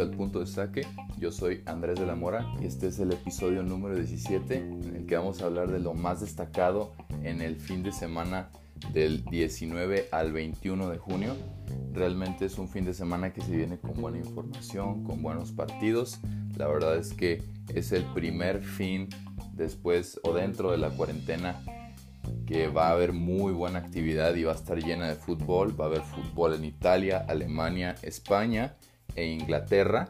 al punto de saque. Yo soy Andrés de la Mora y este es el episodio número 17 en el que vamos a hablar de lo más destacado en el fin de semana del 19 al 21 de junio. Realmente es un fin de semana que se viene con buena información, con buenos partidos. La verdad es que es el primer fin después o dentro de la cuarentena que va a haber muy buena actividad y va a estar llena de fútbol. Va a haber fútbol en Italia, Alemania, España e Inglaterra.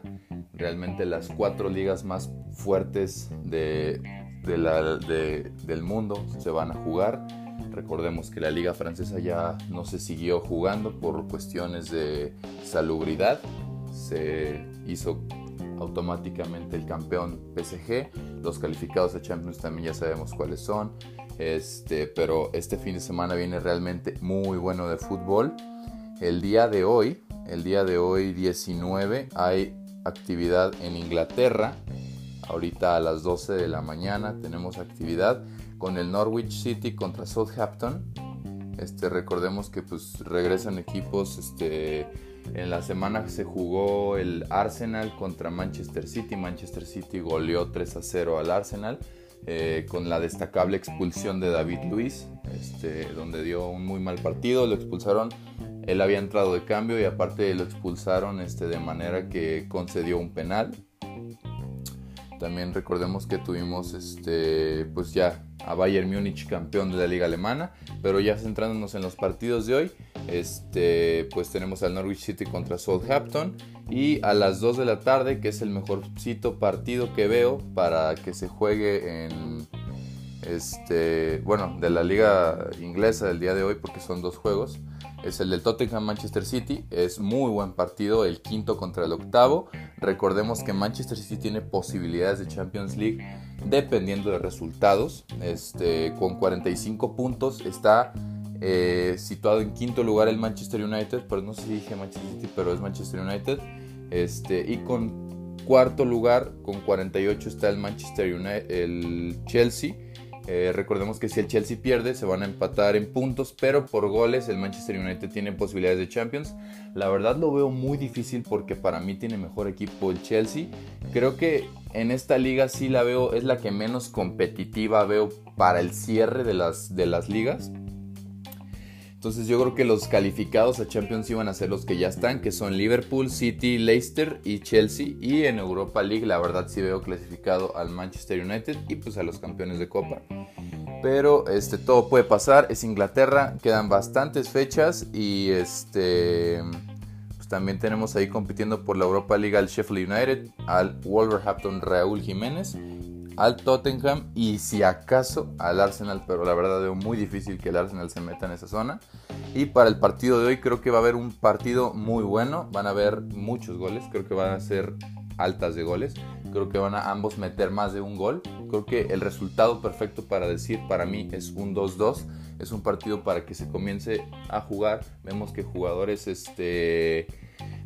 Realmente las cuatro ligas más fuertes de, del mundo se van a jugar. Recordemos que la liga francesa ya no se siguió jugando por cuestiones de salubridad. Se hizo automáticamente el campeón PSG. Los calificados a Champions también ya sabemos cuáles son. Este, pero este fin de semana viene realmente muy bueno de fútbol. El día de hoy, el día de hoy 19, hay actividad en Inglaterra. Ahorita a las 12 de la mañana tenemos actividad con el Norwich City contra Southampton. Este, recordemos que pues regresan equipos este, en la semana se jugó el Arsenal contra Manchester City. Manchester City goleó 3 a 0 al Arsenal. Eh, con la destacable expulsión de David Luis, este, donde dio un muy mal partido, lo expulsaron, él había entrado de cambio y aparte lo expulsaron este, de manera que concedió un penal. También recordemos que tuvimos este, pues ya a Bayern Múnich campeón de la liga alemana, pero ya centrándonos en los partidos de hoy, este, pues tenemos al Norwich City contra Southampton y a las 2 de la tarde, que es el mejorcito partido que veo para que se juegue en este, bueno, de la liga inglesa del día de hoy porque son dos juegos. Es el del Tottenham Manchester City, es muy buen partido, el quinto contra el octavo. Recordemos que Manchester City tiene posibilidades de Champions League dependiendo de resultados. Este, con 45 puntos está eh, situado en quinto lugar el Manchester United, pero no sé si dije Manchester City, pero es Manchester United. Este, y con cuarto lugar, con 48 está el Manchester el Chelsea. Eh, recordemos que si el Chelsea pierde se van a empatar en puntos, pero por goles el Manchester United tiene posibilidades de Champions. La verdad lo veo muy difícil porque para mí tiene mejor equipo el Chelsea. Creo que en esta liga sí la veo, es la que menos competitiva veo para el cierre de las, de las ligas. Entonces yo creo que los calificados a Champions iban a ser los que ya están, que son Liverpool, City, Leicester y Chelsea. Y en Europa League la verdad sí veo clasificado al Manchester United y pues a los campeones de Copa. Pero este, todo puede pasar, es Inglaterra, quedan bastantes fechas y este, pues también tenemos ahí compitiendo por la Europa League al Sheffield United, al Wolverhampton Raúl Jiménez al Tottenham y si acaso al Arsenal, pero la verdad veo muy difícil que el Arsenal se meta en esa zona. Y para el partido de hoy creo que va a haber un partido muy bueno, van a haber muchos goles, creo que van a ser altas de goles, creo que van a ambos meter más de un gol, creo que el resultado perfecto para decir para mí es un 2-2, es un partido para que se comience a jugar, vemos que jugadores este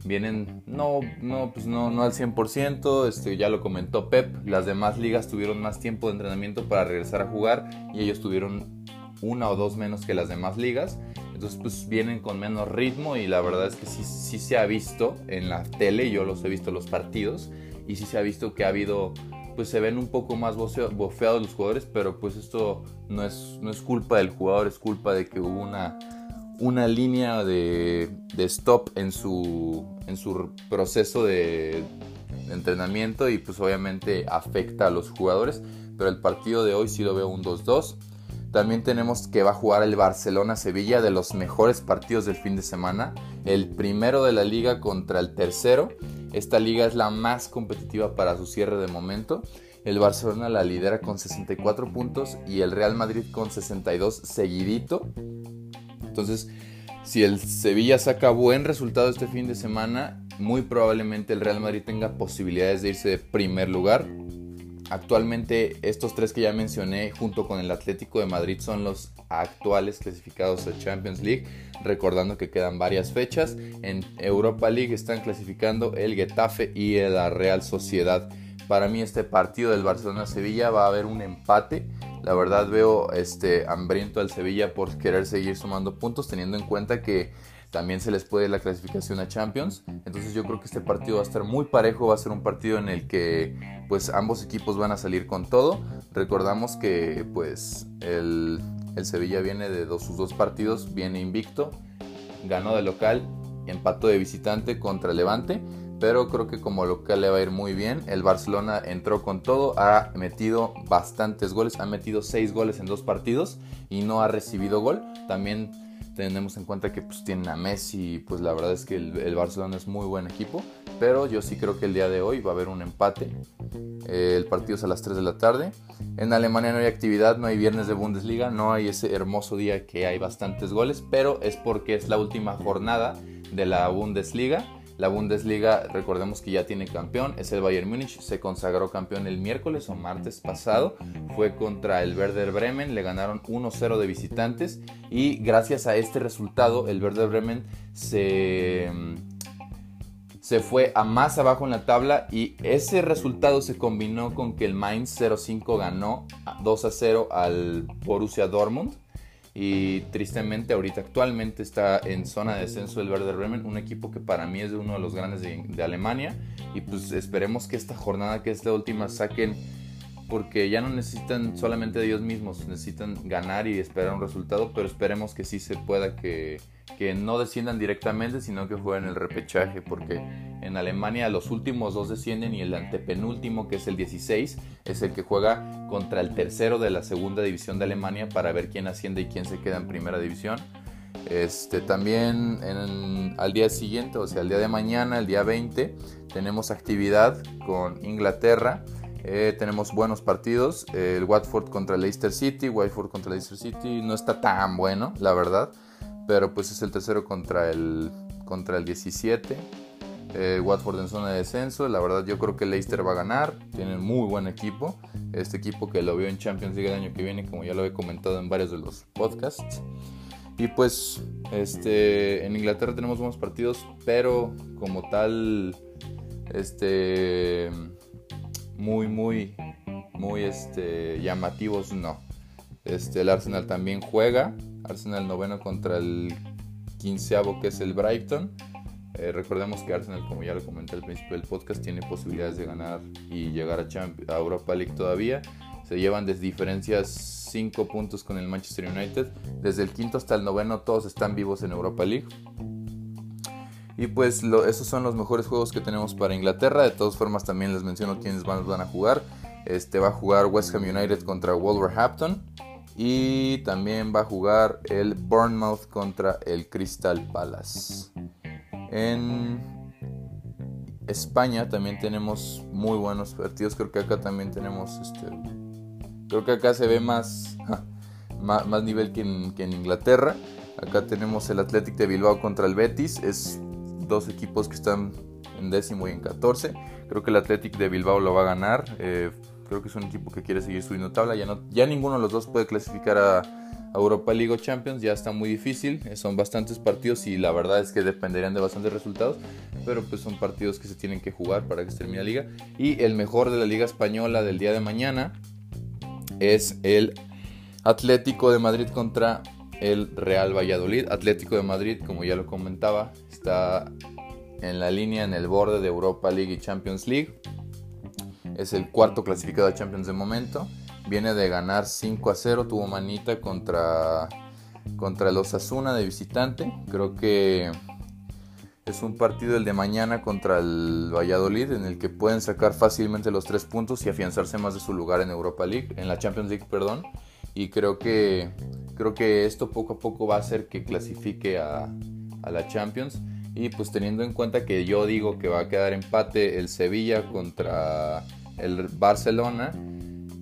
vienen no, no, pues no, no al 100%, este, ya lo comentó Pep, las demás ligas tuvieron más tiempo de entrenamiento para regresar a jugar y ellos tuvieron una o dos menos que las demás ligas, entonces pues vienen con menos ritmo y la verdad es que sí, sí se ha visto en la tele, yo los he visto los partidos y sí se ha visto que ha habido pues se ven un poco más bofeados los jugadores, pero pues esto no es, no es culpa del jugador, es culpa de que hubo una una línea de, stop en su, en su proceso de, entrenamiento y pues obviamente afecta a los jugadores. Pero el partido de hoy sí lo veo un 2-2. También tenemos que va a jugar el Barcelona-Sevilla de los mejores partidos del fin de semana. El primero de la liga contra el tercero. Esta liga es la más competitiva para su cierre de momento. El Barcelona la lidera con 64 puntos y el Real Madrid con 62 seguidito. Entonces, si el Sevilla saca buen resultado este fin de semana, muy probablemente el Real Madrid tenga posibilidades de irse de primer lugar. Actualmente estos tres que ya mencioné junto con el Atlético de Madrid son los actuales clasificados a Champions League, recordando que quedan varias fechas. En Europa League están clasificando el Getafe y la Real Sociedad. Para mí este partido del Barcelona-Sevilla va a haber un empate la verdad veo este hambriento al Sevilla por querer seguir sumando puntos, teniendo en cuenta que también se les puede la clasificación a Champions. Entonces yo creo que este partido va a estar muy parejo, va a ser un partido en el que pues ambos equipos van a salir con todo. Recordamos que pues el, Sevilla viene de sus dos partidos, viene invicto, ganó de local, empató de visitante contra Levante pero creo que como local le va a ir muy bien. El Barcelona entró con todo, ha metido bastantes goles, ha metido 6 goles en dos partidos y no ha recibido gol. También tenemos en cuenta que pues tienen a Messi, pues la verdad es que el, Barcelona es muy buen equipo, pero yo sí creo que el día de hoy va a haber un empate. Eh, el partido es a las 3 de la tarde. En Alemania no hay actividad, no hay viernes de Bundesliga, no hay ese hermoso día que hay bastantes goles, pero es porque es la última jornada de la Bundesliga la Bundesliga, recordemos que ya tiene campeón, es el Bayern Múnich, se consagró campeón el miércoles o martes pasado, fue contra el Werder Bremen, le ganaron 1-0 de visitantes y gracias a este resultado el Werder Bremen se, se fue a más abajo en la tabla y ese resultado se combinó con que el Mainz 05 ganó 2-0 al Borussia Dortmund y tristemente ahorita actualmente está en zona de descenso el Werder Bremen, un equipo que para mí es uno de los grandes de, Alemania. Y pues esperemos que esta jornada que es la última saquen porque ya no necesitan solamente de ellos mismos, necesitan ganar y esperar un resultado, pero esperemos que sí se pueda que, que no desciendan directamente, sino que jueguen el repechaje, porque en Alemania los últimos dos descienden y el antepenúltimo, que es el 16, es el que juega contra el tercero de la segunda división de Alemania para ver quién asciende y quién se queda en primera división. Este, también al día siguiente, o sea, el día de mañana, el día 20, tenemos actividad con Inglaterra eh, tenemos buenos partidos. el Watford contra Leicester City. Watford contra Leicester City no está tan bueno, la verdad. Pero pues es el tercero contra el, contra el 17. Eh, Watford en zona de descenso. La verdad yo creo que Leicester va a ganar. Tienen muy buen equipo. Este equipo que lo vio en Champions League el año que viene, como ya lo he comentado en varios de los podcasts. Y pues este, en Inglaterra tenemos buenos partidos, pero como tal, este muy, muy, muy este, llamativos, no. Este, el Arsenal también juega. Arsenal noveno contra el quinceavo que es el Brighton. Eh, recordemos que Arsenal, como ya lo comenté al principio del podcast, tiene posibilidades de ganar y llegar a, Europa League todavía. Se llevan desde diferencias 5 puntos con el Manchester United. Desde el quinto hasta el noveno todos están vivos en Europa League. Y pues esos son los mejores juegos que tenemos para Inglaterra. De todas formas también les menciono quiénes van, van a jugar. Este va a jugar West Ham United contra Wolverhampton. Y también va a jugar el Bournemouth contra el Crystal Palace. En España también tenemos muy buenos partidos. Creo que acá también tenemos este. Creo que acá se ve más, más, nivel que en, Inglaterra. Acá tenemos el Athletic de Bilbao contra el Betis. Es dos equipos que están en décimo y en 14. Creo que el Athletic de Bilbao lo va a ganar. Eh, creo que es un equipo que quiere seguir subiendo tabla. Ya, no, ya ninguno de los dos puede clasificar a, Europa League o Champions. Ya está muy difícil. Son bastantes partidos y la verdad es que dependerían de bastantes resultados. Pero pues son partidos que se tienen que jugar para que se termine la liga. Y el mejor de la liga española del día de mañana es el Atlético de Madrid contra el Real Valladolid. Atlético de Madrid, como ya lo comentaba, está en la línea en el borde de Europa League y Champions League. Es el cuarto clasificado a Champions de momento. Viene de ganar 5 a 0. Tuvo manita contra, contra los Asuna de visitante. Creo que es un partido el de mañana contra el Valladolid en el que pueden sacar fácilmente los tres puntos y afianzarse más de su lugar en Europa League, en la Champions League, perdón. Y creo que creo que esto poco a poco va a hacer que clasifique a, la Champions. Y pues teniendo en cuenta que yo digo que va a quedar empate el Sevilla contra el Barcelona,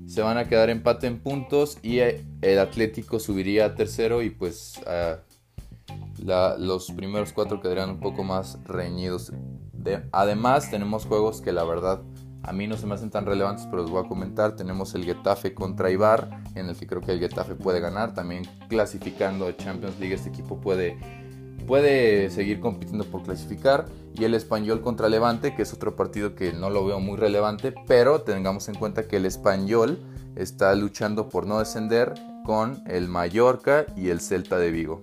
se van a quedar empate en puntos y el Atlético subiría a tercero y pues los primeros cuatro quedarían un poco más reñidos. además tenemos juegos que la verdad a mí no se me hacen tan relevantes, pero los voy a comentar. Tenemos el Getafe contra Ibar, en el que creo que el Getafe puede ganar. También clasificando a Champions League, este equipo puede, puede seguir compitiendo por clasificar. Y el Español contra Levante, que es otro partido que no lo veo muy relevante, pero tengamos en cuenta que el Español está luchando por no descender con el Mallorca y el Celta de Vigo.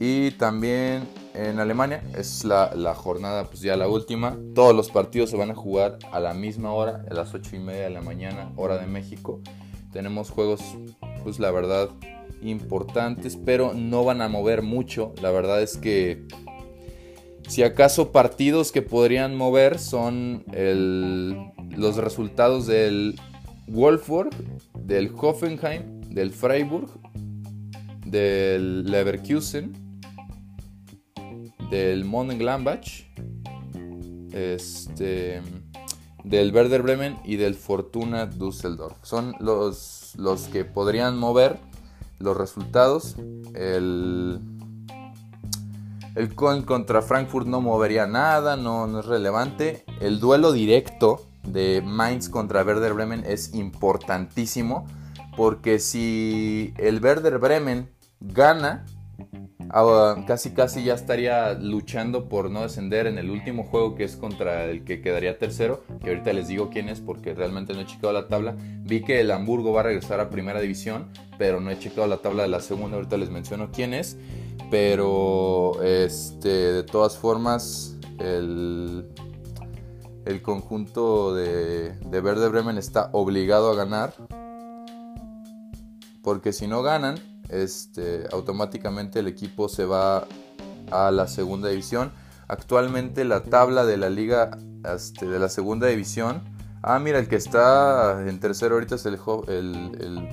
Y también en Alemania es la, jornada, pues ya la última. Todos los partidos se van a jugar a la misma hora, a las 8 y media de la mañana, hora de México. Tenemos juegos, pues la verdad, importantes, pero no van a mover mucho. La verdad es que si acaso partidos que podrían mover son los resultados del Wolfsburg, del Hoffenheim, del Freiburg, del Leverkusen, del Mönchengladbach, este, del Werder Bremen y del Fortuna Düsseldorf. Son los, los que podrían mover los resultados. El, el contra Frankfurt no movería nada, no, no es relevante. El duelo directo de Mainz contra Werder Bremen es importantísimo porque si el Werder Bremen gana, casi casi ya estaría luchando por no descender en el último juego que es contra el que quedaría tercero, que ahorita les digo quién es porque realmente no he checado la tabla. Vi que el Hamburgo va a regresar a primera división, pero no he checado la tabla de la segunda, ahorita les menciono quién es. Pero este, de todas formas, el, el conjunto de, de Verde Bremen está obligado a ganar. Porque si no ganan, este, automáticamente el equipo se va a la segunda división. Actualmente la tabla de la liga este, de la segunda división. Ah, mira, el que está en tercero ahorita es el, el,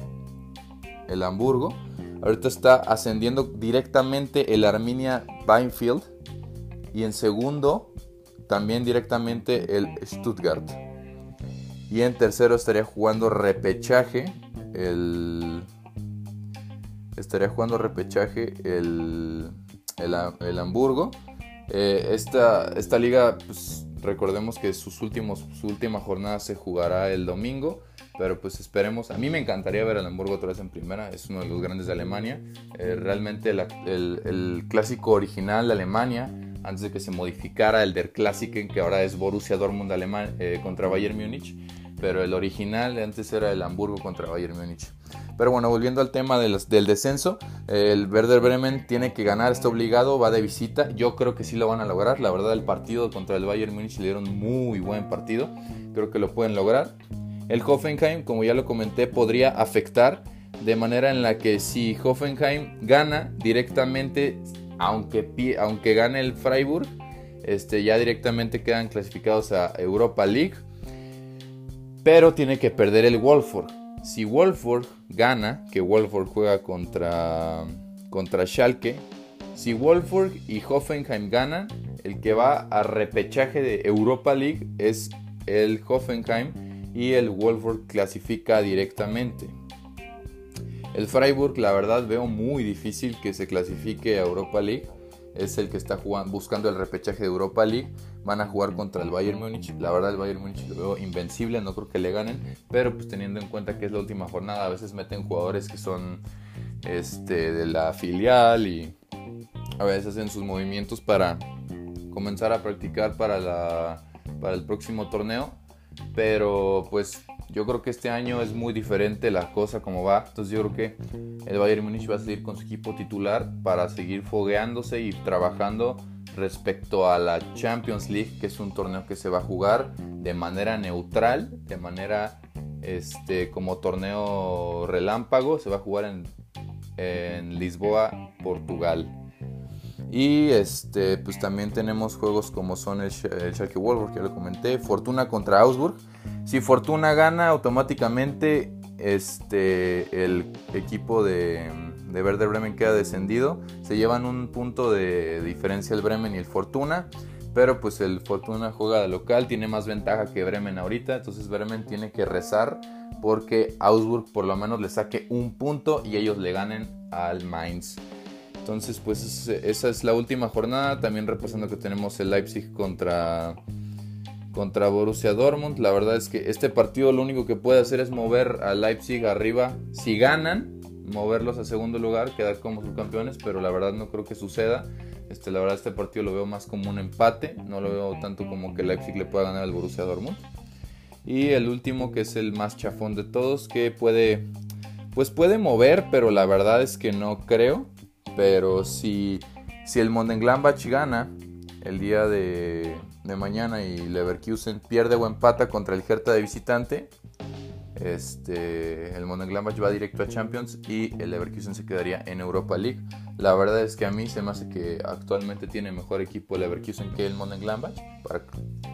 el, Hamburgo. Ahorita está ascendiendo directamente el Arminia Binefield. Y en segundo, también directamente el Stuttgart. Y en tercero estaría jugando repechaje el estaría jugando repechaje el, el, Hamburgo. Eh, esta, esta, liga, pues, recordemos que sus últimos, su última jornada se jugará el domingo. Pero pues esperemos. A mí me encantaría ver al Hamburgo otra vez en primera. Es uno de los grandes de Alemania. Eh, realmente el, el, clásico original de Alemania, antes de que se modificara el Der Klassiken, que ahora es Borussia Dortmund Alemán, eh, contra Bayern Múnich. Pero el original antes era el Hamburgo contra Bayern Múnich. Pero bueno, volviendo al tema del descenso, el Werder Bremen tiene que ganar, está obligado, va de visita. Yo creo que sí lo van a lograr. La verdad, el partido contra el Bayern Múnich le dieron muy buen partido. Creo que lo pueden lograr. El Hoffenheim, como ya lo comenté, podría afectar de manera en la que si Hoffenheim gana directamente, aunque, aunque gane el Freiburg, este, ya directamente quedan clasificados a Europa League. Pero tiene que perder el Wolfsburg. Si Wolfsburg gana, que Wolfsburg juega contra, contra Schalke, si Wolfsburg y Hoffenheim ganan, el que va a repechaje de Europa League es el Hoffenheim y el Wolfsburg clasifica directamente. El Freiburg, la verdad, veo muy difícil que se clasifique a Europa League es el que está buscando el repechaje de Europa League. Van a jugar contra el Bayern Múnich. La verdad, el Bayern Múnich lo veo invencible, no creo que le ganen. Pero pues teniendo en cuenta que es la última jornada, a veces meten jugadores que son este, de la filial y a veces hacen sus movimientos para comenzar a practicar para, la, para el próximo torneo. Pero pues yo creo que este año es muy diferente la cosa como va. Entonces yo creo que el Bayern Munich va a seguir con su equipo titular para seguir fogueándose y trabajando respecto a la Champions League, que es un torneo que se va a jugar de manera neutral, de manera este, como torneo relámpago. Se va a jugar en, en Lisboa, Portugal. Y este, pues también tenemos juegos como son el, el Schalke Wolfsburg, ya lo comenté, Fortuna contra Augsburg. Si Fortuna gana, automáticamente este, el equipo de, de Werder Bremen queda descendido. Se llevan un punto de diferencia el Bremen y el Fortuna. Pero pues el Fortuna juega de local, tiene más ventaja que Bremen ahorita. Entonces Bremen tiene que rezar porque Augsburg por lo menos le saque un punto y ellos le ganen al Mainz. Entonces pues esa es la última jornada. También repasando que tenemos el Leipzig contra contra Borussia Dortmund. La verdad es que este partido lo único que puede hacer es mover a Leipzig arriba. Si ganan, moverlos a segundo lugar, quedar como subcampeones, pero la verdad no creo que suceda. Este, la verdad este partido lo veo más como un empate, no lo veo tanto como que Leipzig le pueda ganar al Borussia Dortmund. Y el último que es el más chafón de todos, que puede, pues puede mover, pero la verdad es que no creo. Pero si Si el Mönchengladbach gana el día de, de, mañana y Leverkusen pierde o empata contra el Hertha de visitante, este, el Mönchengladbach va directo a Champions y el Leverkusen se quedaría en Europa League. La verdad es que a mí se me hace que actualmente tiene mejor equipo el Leverkusen que el Mönchengladbach para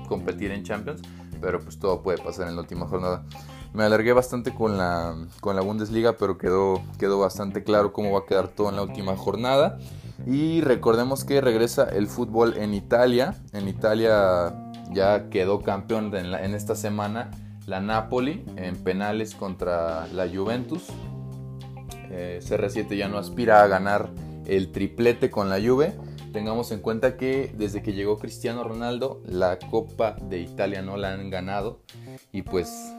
competir en Champions, pero pues todo puede pasar en la última jornada. Me alargué bastante con la, con la Bundesliga, pero quedó, quedó bastante claro cómo va a quedar todo en la última jornada. Y recordemos que regresa el fútbol en Italia. En Italia ya quedó campeón en, esta semana la Napoli en penales contra la Juventus. Eh, CR7 ya no aspira a ganar el triplete con la Juve. Tengamos en cuenta que desde que llegó Cristiano Ronaldo, la Copa de Italia no la han ganado. Y pues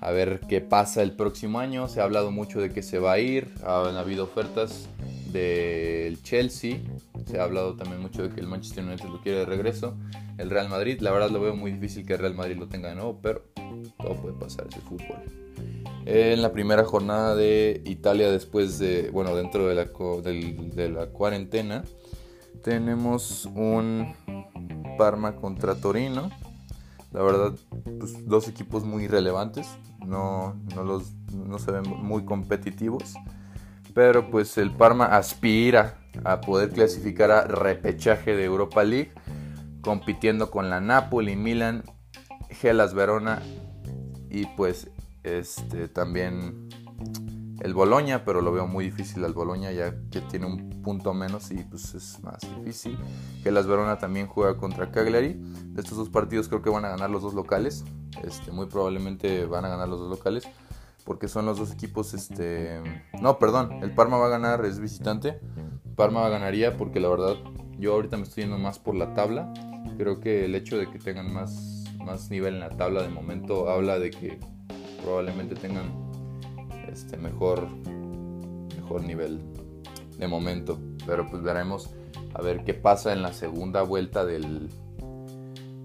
a ver qué pasa el próximo año. Se ha hablado mucho de que se va a ir. Han habido ofertas del Chelsea. Se ha hablado también mucho de que el Manchester United lo quiere de regreso. El Real Madrid, la verdad lo veo muy difícil que el Real Madrid lo tenga de nuevo, pero todo puede pasar, ese fútbol. En la primera jornada de Italia, después de, bueno, dentro de la, de la cuarentena, tenemos un Parma contra Torino. La verdad, pues, dos equipos muy relevantes, no, no, los, no se ven muy competitivos. Pero pues el Parma aspira a poder clasificar a repechaje de Europa League, compitiendo con la Napoli, Milan, Gelas Verona y pues este también el Boloña, pero lo veo muy difícil al Boloña ya que tiene un punto menos y pues es más difícil. Gelas Verona también juega contra Cagliari. De estos dos partidos creo que van a ganar los dos locales. Este, muy probablemente van a ganar los dos locales porque son los dos equipos, este... No, perdón, el Parma va a ganar, es visitante. Parma ganaría porque la verdad yo ahorita me estoy yendo más por la tabla. Creo que el hecho de que tengan más, más nivel en la tabla de momento habla de que probablemente tengan este mejor, mejor nivel de momento. Pero pues veremos a ver qué pasa en la segunda vuelta del,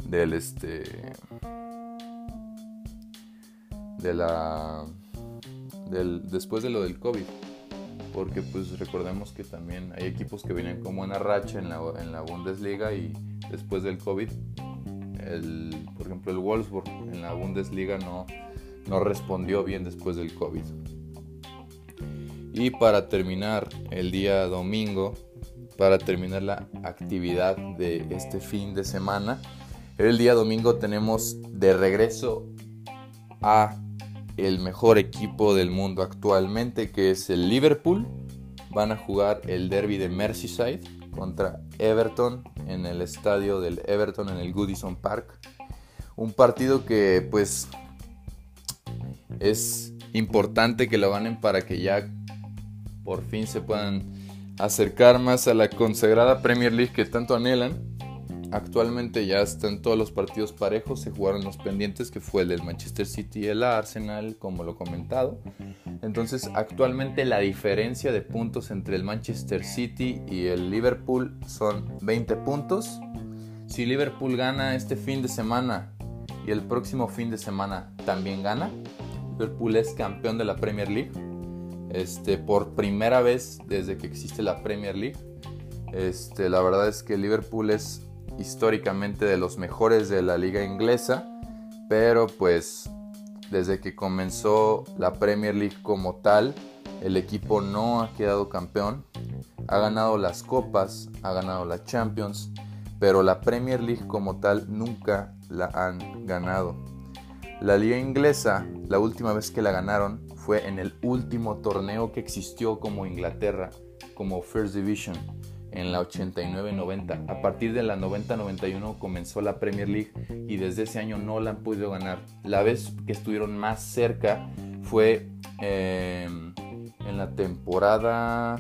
del este de la después de lo del COVID. Porque pues recordemos que también hay equipos que vienen como una racha en la, en la Bundesliga y después del COVID, el, por ejemplo el Wolfsburg en la Bundesliga no, no respondió bien después del COVID. Y para terminar el día domingo, para terminar la actividad de este fin de semana, el día domingo tenemos de regreso a el mejor equipo del mundo actualmente, que es el Liverpool. Van a jugar el derby de Merseyside contra Everton en el estadio del Everton en el Goodison Park. Un partido que pues es importante que lo ganen para que ya por fin se puedan acercar más a la consagrada Premier League que tanto anhelan. Actualmente ya están todos los partidos parejos, se jugaron los pendientes que fue el del Manchester City y el Arsenal, como lo comentado. Entonces actualmente la diferencia de puntos entre el Manchester City y el Liverpool son 20 puntos. Si Liverpool gana este fin de semana y el próximo fin de semana también gana, Liverpool es campeón de la Premier League. Este, por primera vez desde que existe la Premier League. Este, la verdad es que Liverpool es históricamente de los mejores de la liga inglesa, pero pues desde que comenzó la Premier League como tal, el equipo no ha quedado campeón, ha ganado las copas, ha ganado la Champions, pero la Premier League como tal nunca la han ganado. La liga inglesa, la última vez que la ganaron fue en el último torneo que existió como Inglaterra, como First Division en la 89-90. A partir de la 90-91 comenzó la Premier League y desde ese año no la han podido ganar. La vez que estuvieron más cerca fue eh, en la temporada,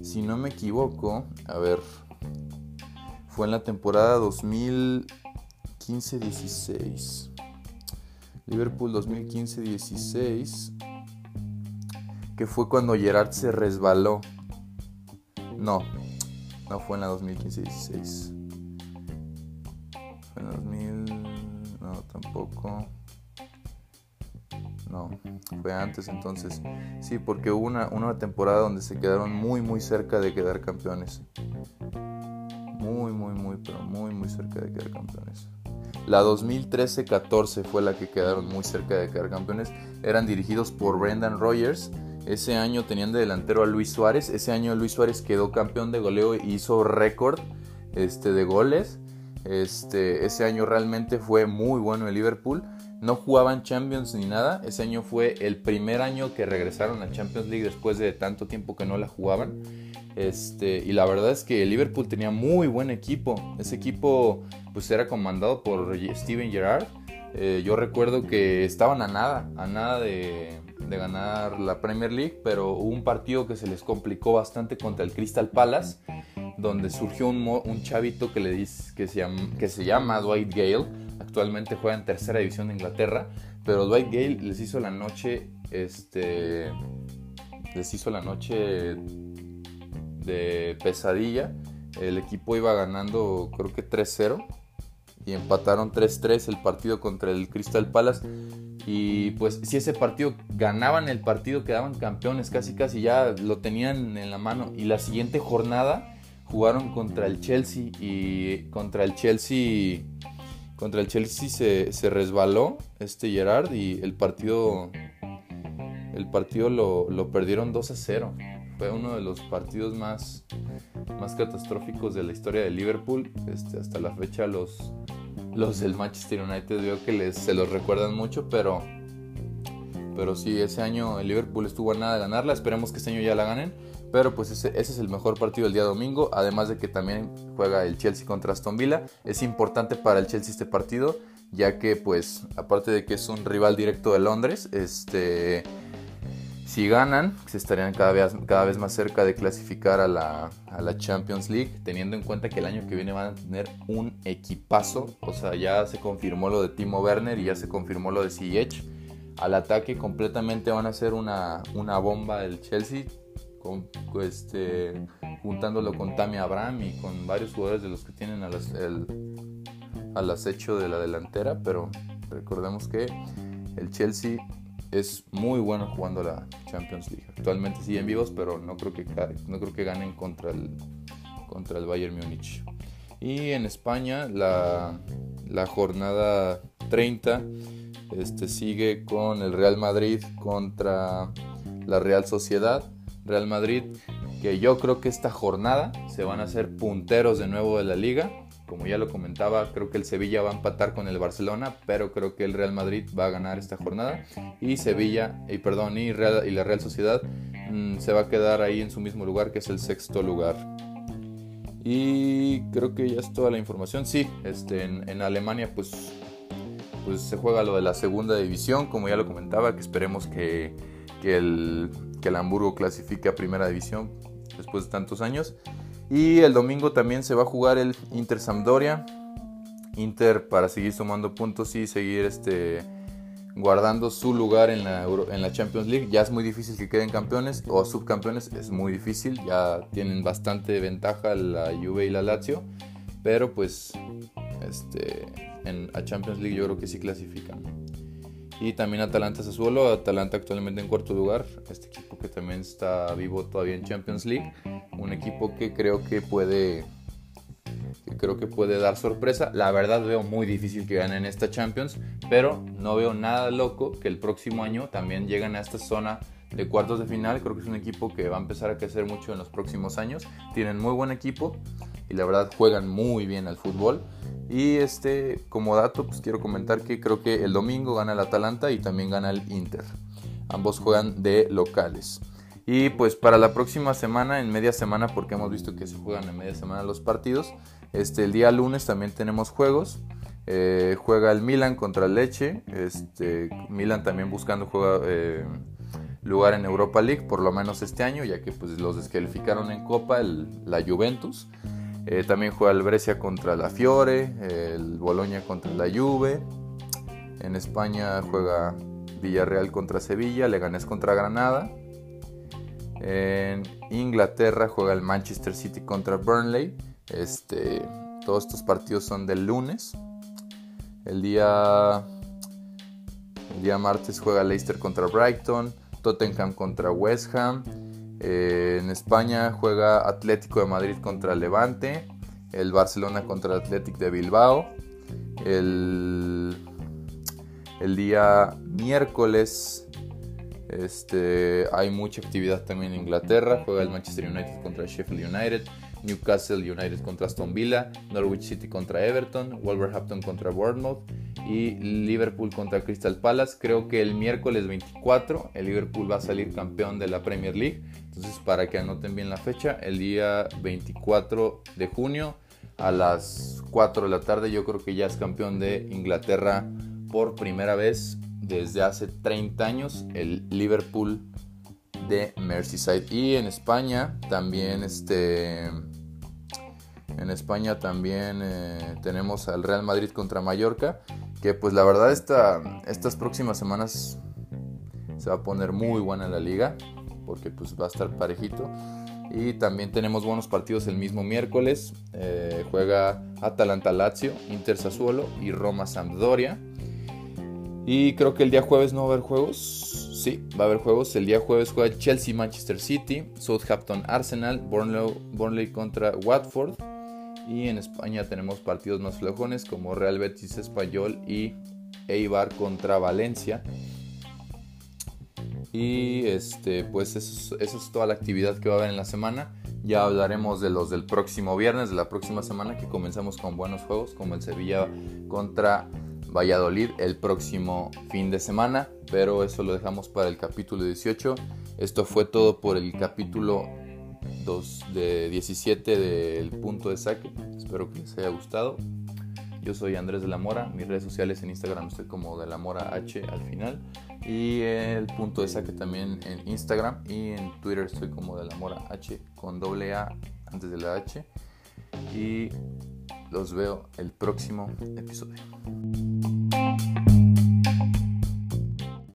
si no me equivoco, a ver, fue en la temporada 2015-16. Liverpool 2015-16, que fue cuando Gerard se resbaló. No, no fue en la 2015-16. Fue en la 2000. No, tampoco. no, fue antes entonces. Sí, porque hubo una, una temporada donde se quedaron muy, muy cerca de quedar campeones. Muy, muy, muy, pero muy, muy cerca de quedar campeones. La 2013-14 fue la que quedaron muy cerca de quedar campeones. Eran dirigidos por Brendan Rogers. Ese año tenían de delantero a Luis Suárez. Ese año Luis Suárez quedó campeón de goleo e hizo récord este, de goles. Este, ese año realmente fue muy bueno el Liverpool. No jugaban Champions ni nada. Ese año fue el primer año que regresaron a Champions League después de tanto tiempo que no la jugaban. Este, y la verdad es que Liverpool tenía muy buen equipo. Ese equipo pues era comandado por Steven Gerrard. Eh, yo recuerdo que estaban a nada, a nada de, ganar la Premier League, pero hubo un partido que se les complicó bastante contra el Crystal Palace, donde surgió un, chavito que, le que, se llama, que se llama Dwight Gale, actualmente juega en tercera división de Inglaterra, pero Dwight Gale les hizo la noche, este, les hizo la noche de pesadilla. El equipo iba ganando creo que 3-0 y empataron 3-3 el partido contra el Crystal Palace. Y pues si ese partido ganaban el partido quedaban campeones casi casi ya lo tenían en la mano. Y la siguiente jornada jugaron contra el Chelsea y contra el Chelsea contra el Chelsea se, se resbaló este Gerard y el partido el partido lo, lo perdieron 2 a 0 fue uno de los partidos más, más catastróficos de la historia de Liverpool. Este, hasta la fecha los, los del Manchester United veo que les, se los recuerdan mucho, pero, pero sí, ese año el Liverpool estuvo a nada de ganarla. Esperemos que este año ya la ganen. Pero pues ese, ese, es el mejor partido del día domingo. Además de que también juega el Chelsea contra Aston Villa. Es importante para el Chelsea este partido. Ya que pues aparte de que es un rival directo de Londres. Este si ganan, se estarían cada vez, cada vez más cerca de clasificar a la, Champions League, teniendo en cuenta que el año que viene van a tener un equipazo. O sea, ya se confirmó lo de Timo Werner y ya se confirmó lo de Ziyech. Al ataque completamente van a ser una, una bomba del Chelsea, este, juntándolo con Tammy Abraham y con varios jugadores de los que tienen al, al acecho de la delantera. Pero recordemos que el Chelsea es muy bueno jugando la Champions League. Actualmente siguen vivos, pero no creo que, no creo que ganen contra el, contra el Bayern Múnich. Y en España la, la jornada 30 este, sigue con el Real Madrid contra la Real Sociedad. Real Madrid que yo creo que esta jornada se van a hacer punteros de nuevo de la liga como ya lo comentaba, creo que el Sevilla va a empatar con el Barcelona, pero creo que el Real Madrid va a ganar esta jornada. Y Sevilla, y perdón, y, la Real Sociedad mm, se va a quedar ahí en su mismo lugar, que es el sexto lugar. Y creo que ya es toda la información. Sí, este, en, Alemania pues, pues se juega lo de la segunda división, como ya lo comentaba, que esperemos que, que, el, que el Hamburgo clasifique a primera división después de tantos años. Y el domingo también se va a jugar el Inter Sampdoria. Inter para seguir sumando puntos y seguir este, guardando su lugar en la, en la Champions League. Ya es muy difícil que queden campeones o subcampeones, es muy difícil. Ya tienen bastante ventaja la Juve y la Lazio. Pero pues este, en a Champions League yo creo que sí clasifican. Y también Atalanta Sassuolo, Atalanta actualmente en cuarto lugar, este equipo que también está vivo todavía en Champions League, un equipo que creo que puede que creo que puede dar sorpresa. La verdad veo muy difícil que ganen esta Champions, pero no veo nada loco que el próximo año también lleguen a esta zona de cuartos de final. Creo que es un equipo que va a empezar a crecer mucho en los próximos años. Tienen muy buen equipo y la verdad juegan muy bien al fútbol. Y este, como dato, pues quiero comentar que creo que el domingo gana el Atalanta y también gana el Inter. Ambos juegan de locales. Y pues para la próxima semana, en media semana, porque hemos visto que se juegan en media semana los partidos, este, el día lunes también tenemos juegos. Eh, juega el Milan contra el Leche. Este, Milan también buscando juega, eh, lugar en Europa League, por lo menos este año, ya que pues, los descalificaron en Copa la Juventus. Eh, también juega el Brescia contra la Fiore, el Boloña contra la Juve. En España juega Villarreal contra Sevilla, Leganés contra Granada. En Inglaterra juega el Manchester City contra Burnley. Este, todos estos partidos son del lunes. El día El día martes juega Leicester contra Brighton, Tottenham contra West Ham. Eh, en España juega Atlético de Madrid contra Levante, el Barcelona contra el Athletic de Bilbao. El, día miércoles este, hay mucha actividad también en Inglaterra. Juega el Manchester United contra el Sheffield United. Newcastle United contra Aston Villa, Norwich City contra Everton, Wolverhampton contra Bournemouth y Liverpool contra Crystal Palace. Creo que el miércoles 24 el Liverpool va a salir campeón de la Premier League. Entonces, para que anoten bien la fecha, el día 24 de junio a las 4 de la tarde, yo creo que ya es campeón de Inglaterra por primera vez desde hace 30 años, el Liverpool de Merseyside. Y en España también este en España también eh, tenemos al Real Madrid contra Mallorca, que pues la verdad esta, estas próximas semanas se va a poner muy buena la liga, porque pues va a estar parejito. Y también tenemos buenos partidos el mismo miércoles. Eh, juega Atalanta Lazio, Inter Sassuolo y Roma Sampdoria. Y creo que el día jueves no va a haber juegos. Sí, va a haber juegos. El día jueves juega Chelsea Manchester City, Southampton Arsenal, Burnley, Burnley contra Watford. Y en España tenemos partidos más flojones como Real Betis Español y Eibar contra Valencia. Y este, pues eso, eso, es toda la actividad que va a haber en la semana. Ya hablaremos de los del próximo viernes, de la próxima semana, que comenzamos con buenos juegos, como el Sevilla contra Valladolid el próximo fin de semana. Pero eso lo dejamos para el capítulo 18. Esto fue todo por el capítulo de 17 del punto de saque. Espero que les haya gustado. Yo soy Andrés de la Mora. Mis redes sociales en Instagram estoy como de la Mora H al final. Y el punto de saque también en Instagram. Y en Twitter estoy como de la Mora H con doble A antes de la H. Y los veo el próximo episodio.